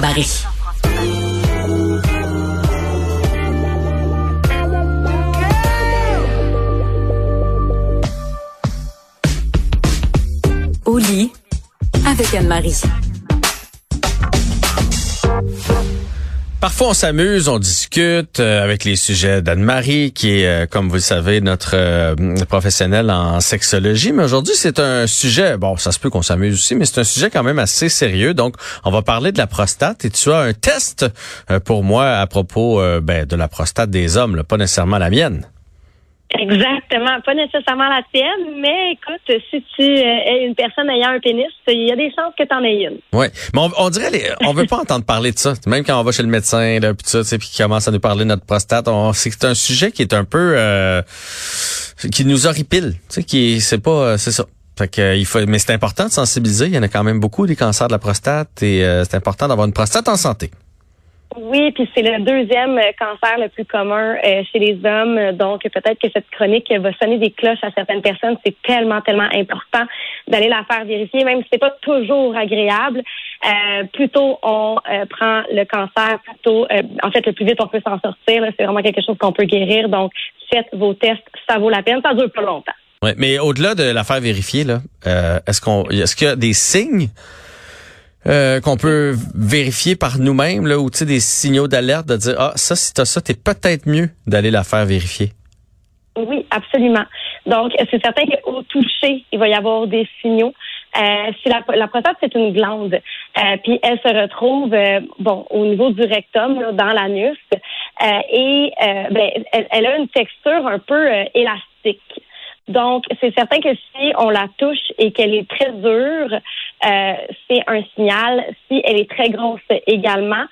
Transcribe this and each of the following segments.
Barry. Au lit avec Anne-Marie. Parfois, on s'amuse, on discute euh, avec les sujets d'Anne-Marie, qui est, euh, comme vous le savez, notre euh, professionnelle en sexologie. Mais aujourd'hui, c'est un sujet, bon, ça se peut qu'on s'amuse aussi, mais c'est un sujet quand même assez sérieux. Donc, on va parler de la prostate. Et tu as un test pour moi à propos ben, de la prostate des hommes, là, pas nécessairement la mienne. Exactement, pas nécessairement la tienne, mais écoute, si tu es une personne ayant un pénis, il y a des chances que tu en aies une. Oui, mais on, dirait, les, on veut pas entendre parler de ça. Même quand on va chez le médecin, là, puis ça, puis qui commence à nous parler de notre prostate, c'est un sujet qui est un peu, euh, qui nous horripile, tu sais, qui c'est pas, c'est ça. Fait que, il faut, mais c'est important de sensibiliser. Il y en a quand même beaucoup des cancers de la prostate et euh, c'est important d'avoir une prostate en santé. Oui, puis c'est le deuxième euh, cancer le plus commun euh, chez les hommes. Donc peut-être que cette chronique va sonner des cloches à certaines personnes. C'est tellement, tellement important d'aller la faire vérifier, même si c'est pas toujours agréable. Euh, plutôt on euh, prend le cancer, plutôt en fait le plus vite on peut s'en sortir. C'est vraiment quelque chose qu'on peut guérir. Donc faites vos tests, ça vaut la peine. Ça dure pas longtemps. Ouais, mais au-delà de la faire vérifier, là, est-ce qu'on est-ce qu'il y a des signes? Euh, qu'on peut vérifier par nous-mêmes, là, ou des signaux d'alerte de dire Ah, ça, si t'as ça, t'es peut-être mieux d'aller la faire vérifier. Oui, absolument. Donc, c'est certain qu'au toucher, il va y avoir des signaux. Euh, si la, la prostate, c'est une glande, euh, puis elle se retrouve euh, bon au niveau du rectum, là, dans l'anus, et ben, elle, a une texture un peu élastique. Donc, c'est certain que si on la touche et qu'elle est très dure, euh, c'est un signal. Si elle est très grosse également,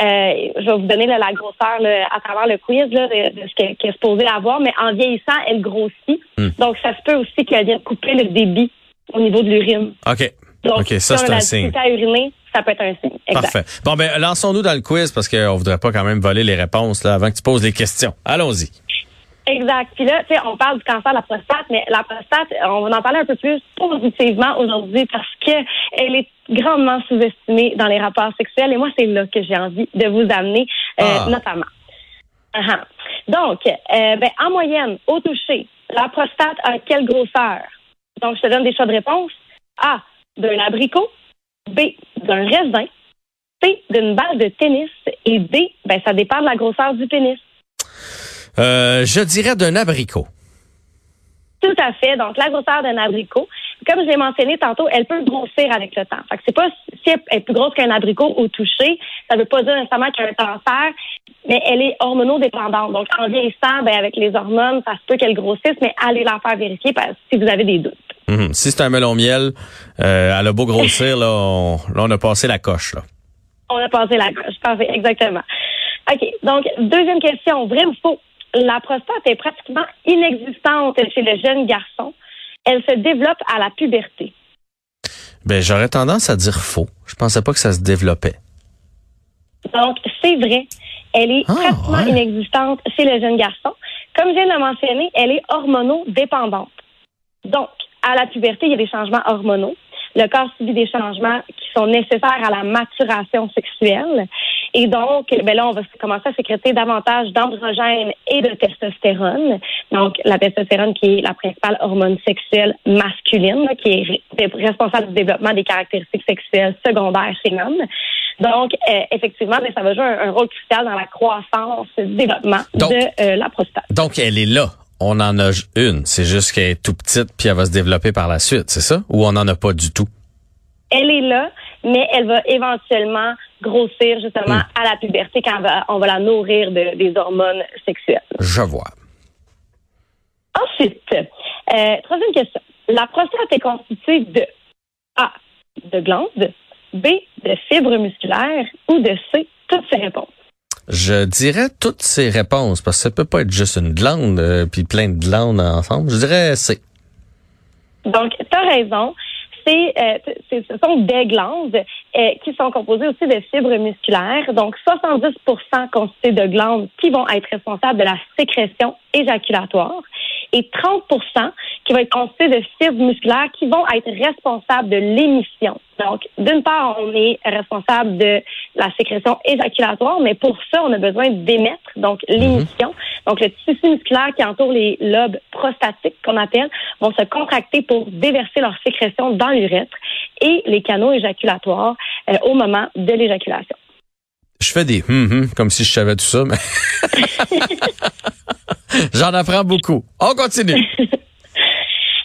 euh, je vais vous donner la grosseur à travers le quiz de, ce qu'elle est supposée avoir, mais en vieillissant, elle grossit. Hmm. Donc, ça se peut aussi qu'elle vienne couper le débit au niveau de l'urine. OK. Donc, ça, c'est un signe. à uriner, ça peut être un signe. Parfait. Bon, ben, lançons-nous dans le quiz parce qu'on voudrait pas quand même voler les réponses là, avant que tu poses les questions. Allons-y. Exact. Puis là, tu sais, on parle du cancer de la prostate, mais la prostate, on va en parler un peu plus positivement aujourd'hui parce que elle est grandement sous-estimée dans les rapports sexuels. Et moi, c'est là que j'ai envie de vous amener, euh, ah. notamment. Uh-huh. Donc, euh, ben, en moyenne, au toucher, la prostate a quelle grosseur? Donc, je te donne des choix de réponse. A, d'un abricot. B, d'un raisin. C, d'une balle de tennis. Et D, ben, ça dépend de la grosseur du pénis. Euh, je dirais d'un abricot. Tout à fait. Donc, la grosseur d'un abricot, comme je l'ai mentionné tantôt, elle peut grossir avec le temps. Fait que c'est pas si elle est plus grosse qu'un abricot au toucher, ça veut pas dire nécessairement qu'il y a un cancer, mais elle est hormonodépendante. Donc, en vieillissant, ben, avec les hormones, ça se peut qu'elle grossisse, mais allez la faire vérifier si vous avez des doutes. Mhm. Si c'est un melon miel, euh, elle a beau grossir, là on, là, on a passé la coche. Là. On a passé la coche, parfait, exactement. OK. Donc, deuxième question, vrai ou faux? La prostate est pratiquement inexistante chez le jeune garçon. Elle se développe à la puberté. Ben, j'aurais tendance à dire faux. Je pensais pas que ça se développait. Donc, c'est vrai. Elle est ah, pratiquement inexistante chez le jeune garçon. Comme je viens de mentionner, elle est hormonodépendante. Donc, à la puberté, il y a des changements hormonaux. Le corps subit des changements qui sont nécessaires à la maturation sexuelle. Et donc, ben là, on va commencer à sécréter davantage d'androgènes et de testostérone. Donc, la testostérone qui est la principale hormone sexuelle masculine, qui est responsable du développement des caractéristiques sexuelles secondaires chez l'homme. Donc, euh, effectivement, ben, ça va jouer un, rôle crucial dans la croissance, le développement de euh, la prostate. Donc, elle est là. On en a une. C'est juste qu'elle est tout petite puis elle va se développer par la suite, c'est ça? Ou on n'en a pas du tout? Elle est là, mais elle va éventuellement grossir justement hmm. à la puberté quand on va, la nourrir de, des hormones sexuelles. Je vois. Ensuite, euh, troisième question. La prostate est constituée de A, de glandes, B, de fibres musculaires ou de C, toutes ces réponses. Je dirais toutes ces réponses parce que ça peut pas être juste une glande euh, puis plein de glandes ensemble. Je dirais C. Donc, tu as raison. Euh, c'est, ce sont des glandes euh, qui sont composées aussi de fibres musculaires. Donc, 70% constituées de glandes qui vont être responsables de la sécrétion éjaculatoire et 30% qui va être constitué de fibres musculaires qui vont être responsables de l'émission. Donc, d'une part, on est responsable de la sécrétion éjaculatoire, mais pour ça, on a besoin d'émettre, donc l'émission. Donc, le tissu musculaire qui entoure les lobes prostatiques, qu'on appelle, vont se contracter pour déverser leur sécrétion dans l'urètre et les canaux éjaculatoires euh, au moment de l'éjaculation. Je fais des hum hum comme si je savais tout ça, mais j'en apprends beaucoup. On continue.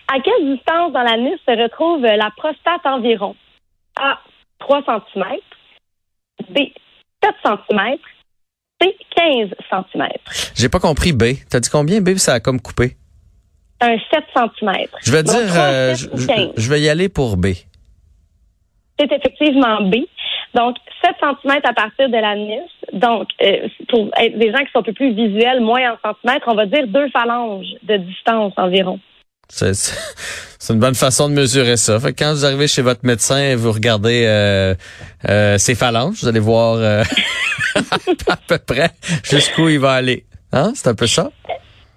à quelle distance dans l'anus se retrouve la prostate environ? A. 3 cm. B. 7 cm. C. 15 cm. J'ai pas compris B. T'as dit combien B? Ça a comme coupé. Un 7 cm. Je vais dire, euh, je, je vais y aller pour B. C'est effectivement B. Donc, 7 cm à partir de l'anus. Donc, euh, pour être des gens qui sont un peu plus visuels, moins en centimètres, on va dire deux phalanges de distance environ. C'est une bonne façon de mesurer ça. Fait quand vous arrivez chez votre médecin et vous regardez euh, euh, ses phalanges, vous allez voir euh, à peu près jusqu'où il va aller. Hein? C'est un peu ça?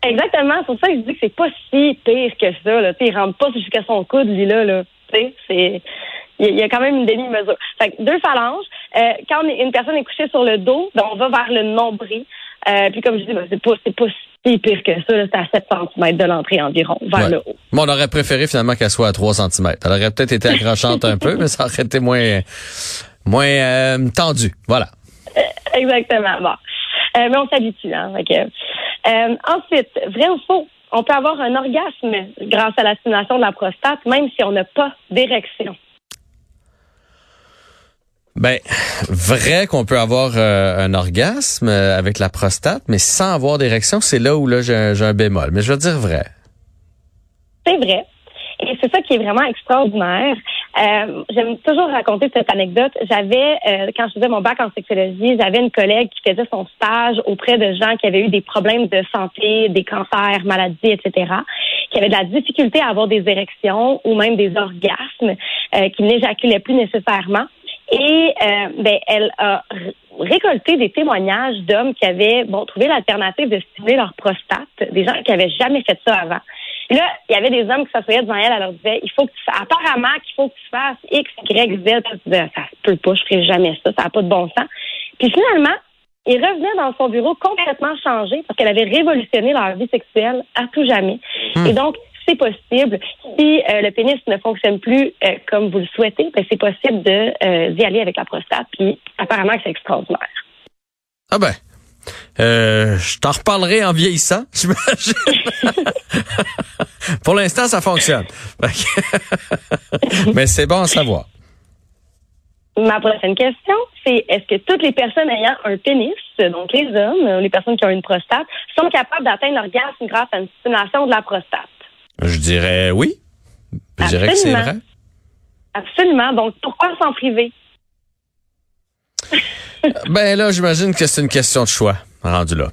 Exactement. C'est pour ça que je dis que c'est pas si pire que ça. Là. il rentre pas jusqu'à son coude, lui, là. là. C'est il y a quand même une demi-mesure. Fait deux phalanges. Euh, quand une personne est couchée sur le dos, ben, on va vers le nombril. Euh, puis comme je dis, ben, c'est pas c'est pas si pire que ça. C'est à 7 cm de l'entrée environ, vers le haut. Bon, on aurait préféré finalement qu'elle soit à 3 cm. Elle aurait peut-être été accrochante un peu, mais ça aurait été moins moins euh, tendu. Voilà. exactement. Bon. mais on s'habitue. Hein, ensuite, vrai ou faux? On peut avoir un orgasme grâce à la stimulation de la prostate, même si on n'a pas d'érection. Ben, vrai qu'on peut avoir euh, un orgasme euh, avec la prostate, mais sans avoir d'érection, c'est là où là j'ai un, bémol. Mais je veux dire vrai. C'est vrai. Et c'est ça qui est vraiment extraordinaire. Euh, J'aime toujours raconter cette anecdote. J'avais, euh, quand je faisais mon bac en sexologie, j'avais une collègue qui faisait son stage auprès de gens qui avaient eu des problèmes de santé, des cancers, maladies, etc., qui avaient de la difficulté à avoir des érections ou même des orgasmes, qui n'éjaculaient plus nécessairement. Et euh, ben, elle a récolté des témoignages d'hommes qui avaient bon trouvé l'alternative de stimuler leur prostate, des gens qui avaient jamais fait ça avant. Et là, il y avait des hommes qui s'assoyaient devant elle, elle leur disait, il faut que tu apparemment qu'il faut que tu fasses X, Y, Z. Elle disait, ça se peut pas, je ferai jamais ça, ça n'a pas de bon sens. Puis finalement, il revenait dans son bureau complètement changé parce qu'elle avait révolutionné leur vie sexuelle à tout jamais. Hmm. Et donc, c'est possible. Si euh, le pénis ne fonctionne plus euh, comme vous le souhaitez, ben, c'est possible de euh, d'y aller avec la prostate. Puis apparemment, c'est extraordinaire. Ah ben. je t'en reparlerai en vieillissant, j'imagine. Pour l'instant, ça fonctionne. Mais c'est bon à savoir. Ma prochaine question, c'est est-ce que toutes les personnes ayant un pénis, donc les hommes, les personnes qui ont une prostate, sont capables d'atteindre l'orgasme grâce à une stimulation de la prostate? Je dirais oui. Je dirais que c'est vrai. Absolument. Donc, pourquoi s'en priver? ben là, j'imagine que c'est une question de choix, rendu là.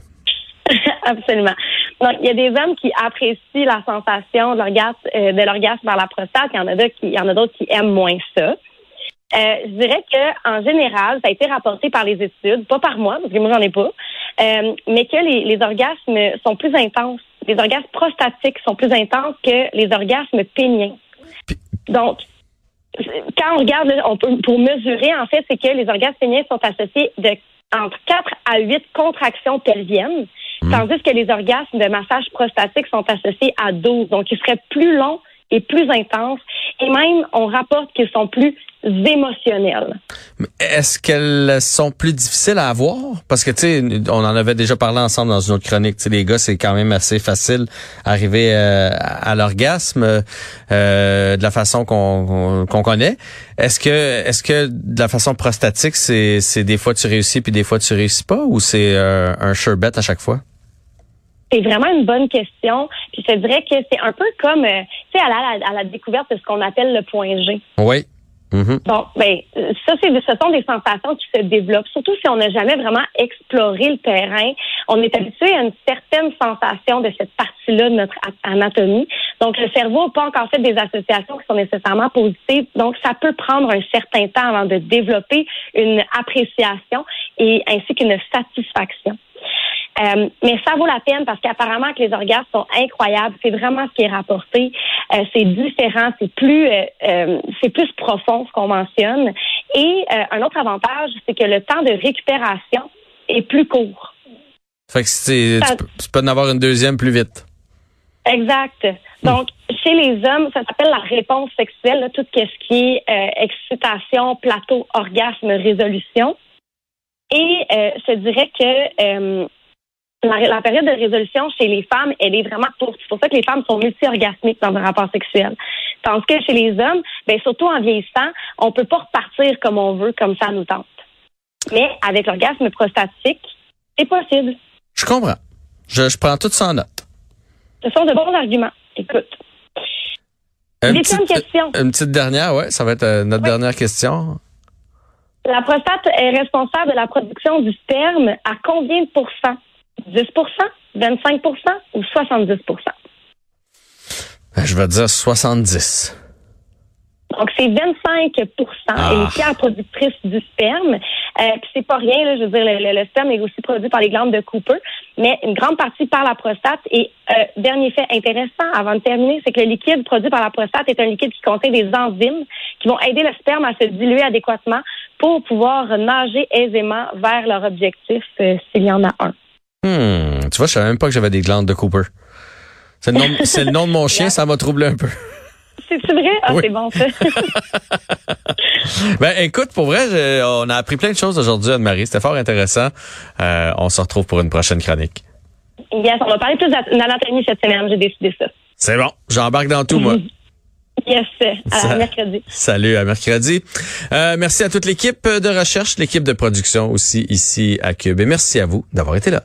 Absolument. Donc, il y a des hommes qui apprécient la sensation de l'orgasme, euh, de l'orgasme par la prostate. Il y en a d'autres qui, il y en a d'autres qui aiment moins ça. Euh, je dirais que en général, ça a été rapporté par les études, pas par moi, parce que moi j'en ai pas, euh, mais que les, les orgasmes sont plus intenses les orgasmes prostatiques sont plus intenses que les orgasmes péniens. Donc, quand on regarde, on peut, pour mesurer, en fait, c'est que les orgasmes péniens sont associés de entre 4 à 8 contractions pelviennes, mmh. tandis que les orgasmes de massage prostatique sont associés à 12. Donc, ils seraient plus longs et plus intenses. Et même, on rapporte qu'ils sont plus émotionnelles. Est-ce qu'elles sont plus difficiles à avoir? Parce que, tu sais, on en avait déjà parlé ensemble dans une autre chronique. Tu sais, les gars, c'est quand même assez facile d'arriver euh, à l'orgasme euh, de la façon qu'on connaît. Est-ce que, est-ce que de la façon prostatique, c'est des fois tu réussis puis des fois tu réussis pas? Ou c'est euh, un sure bet à chaque fois? C'est vraiment une bonne question. Puis je te dirais que c'est un peu comme, tu sais, à la, à la découverte de ce qu'on appelle le point G. Oui. Mm-hmm. Bon, ben, ça, c'est, ce sont des sensations qui se développent, surtout si on n'a jamais vraiment exploré le terrain. On est habitué à une certaine sensation de cette partie-là de notre anatomie. Donc, le cerveau n'a pas encore fait des associations qui sont nécessairement positives. Donc, ça peut prendre un certain temps avant de développer une appréciation et ainsi qu'une satisfaction. Euh, mais ça vaut la peine parce qu'apparemment que les orgasmes sont incroyables. C'est vraiment ce qui est rapporté. Euh, c'est différent, c'est plus euh, c'est plus profond ce qu'on mentionne. Et un autre avantage, c'est que le temps de récupération est plus court. Fait que c'est, tu, peux en avoir une deuxième plus vite. Exact. Donc, chez les hommes, ça s'appelle la réponse sexuelle, tout ce qui est excitation, plateau, orgasme, résolution. Et je dirais que la, période de résolution chez les femmes, elle est vraiment courte. C'est pour ça que les femmes sont multi-orgasmiques dans un rapport sexuel. Tandis que chez les hommes, ben, surtout en vieillissant, on peut pas repartir comme on veut, comme ça nous tente. Mais avec l'orgasme prostatique, c'est possible. Je comprends. Je, prends tout ça en note. Ce sont de bons arguments. Écoute. Une petite, question. Une petite dernière, ouais. Ça va être euh, notre dernière question. La prostate est responsable de la production du sperme à combien de pourcents? 10% 25% ou 70% ben, Je vais dire 70 donc, c'est 25 ah. et les pierres productrices du sperme. Euh, c'est pas rien, là, je veux dire, le, sperme est aussi produit par les glandes de Cooper, mais une grande partie par la prostate. Et euh, dernier fait intéressant, avant de terminer, c'est que le liquide produit par la prostate est un liquide qui contient des enzymes qui vont aider le sperme à se diluer adéquatement pour pouvoir nager aisément vers leur objectif euh, s'il y en a un. Hmm, tu vois, je savais même pas que j'avais des glandes de Cooper. C'est le, nom, de mon chien, ça m'a troublé un peu. C'est vrai? Ah, c'est bon, ça. ben, écoute, pour vrai, on a appris plein de choses aujourd'hui, Anne-Marie. C'était fort intéressant. Euh, on se retrouve pour une prochaine chronique. Yes, on va parler plus d'anatomie cette semaine. J'ai décidé ça. C'est bon. J'embarque dans tout, moi. Yes, à mercredi. Salut, à mercredi. Euh, merci à toute l'équipe de recherche, l'équipe de production aussi ici à Cube. Et merci à vous d'avoir été là.